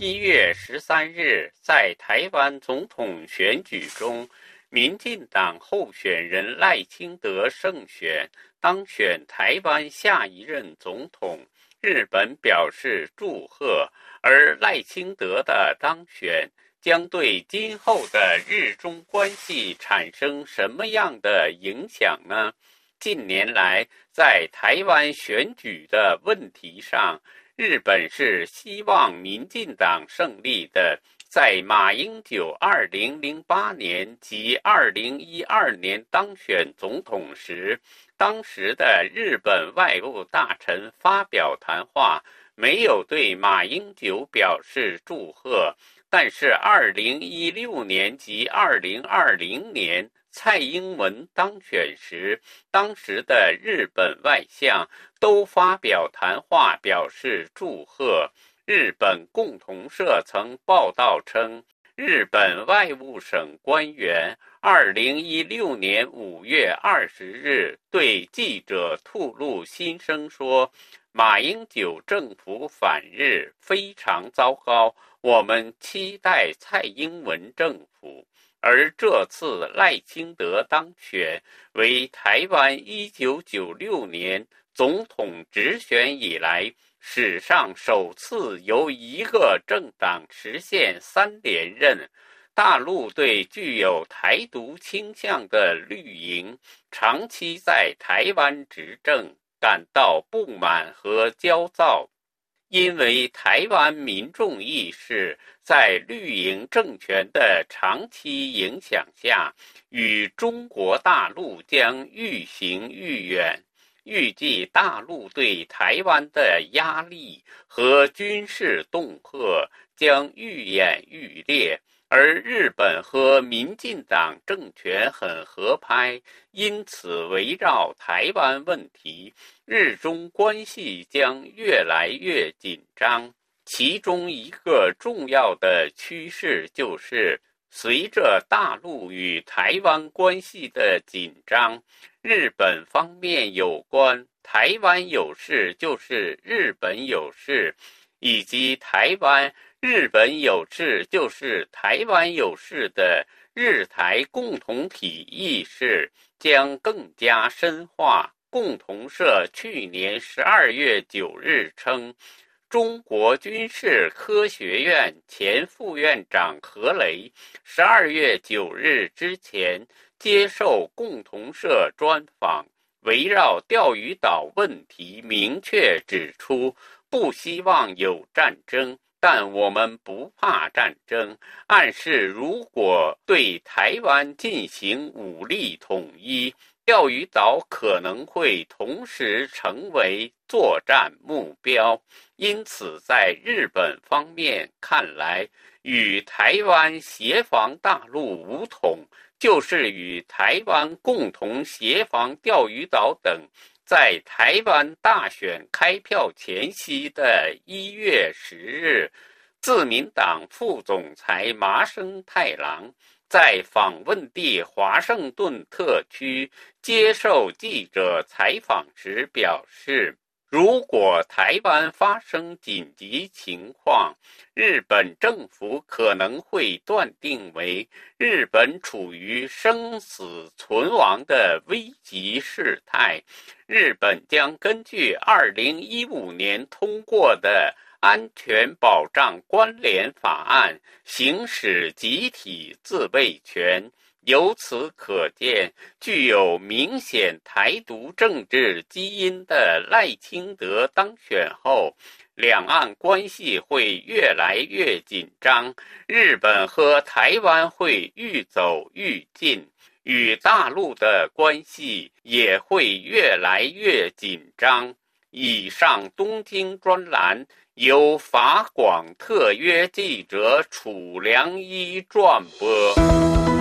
一月十三日，在台湾总统选举中，民进党候选人赖清德胜选，当选台湾下一任总统。日本表示祝贺，而赖清德的当选将对今后的日中关系产生什么样的影响呢？近年来，在台湾选举的问题上，日本是希望民进党胜利的。在马英九2008年及2012年当选总统时，当时的日本外务大臣发表谈话，没有对马英九表示祝贺。但是2016年及2020年。蔡英文当选时，当时的日本外相都发表谈话表示祝贺。日本共同社曾报道称，日本外务省官员2016年5月20日对记者吐露心声说：“马英九政府反日非常糟糕，我们期待蔡英文政府。”而这次赖清德当选为台湾1996年总统直选以来史上首次由一个政党实现三连任。大陆对具有台独倾向的绿营长期在台湾执政感到不满和焦躁。因为台湾民众意识在绿营政权的长期影响下，与中国大陆将愈行愈远，预计大陆对台湾的压力和军事恫吓将愈演愈烈。而日本和民进党政权很合拍，因此围绕台湾问题，日中关系将越来越紧张。其中一个重要的趋势就是，随着大陆与台湾关系的紧张，日本方面有关台湾有事就是日本有事，以及台湾。日本有事就是台湾有事的日台共同体意识将更加深化。共同社去年十二月九日称，中国军事科学院前副院长何雷十二月九日之前接受共同社专访，围绕钓鱼岛问题明确指出，不希望有战争。但我们不怕战争，暗示如果对台湾进行武力统一，钓鱼岛可能会同时成为作战目标。因此，在日本方面看来，与台湾协防大陆武统，就是与台湾共同协防钓鱼岛等。在台湾大选开票前夕的一月十日，自民党副总裁麻生太郎在访问地华盛顿特区接受记者采访时表示。如果台湾发生紧急情况，日本政府可能会断定为日本处于生死存亡的危急事态。日本将根据2015年通过的安全保障关联法案行使集体自卫权。由此可见，具有明显台独政治基因的赖清德当选后，两岸关系会越来越紧张，日本和台湾会愈走愈近，与大陆的关系也会越来越紧张。以上东京专栏由法广特约记者楚良一转播。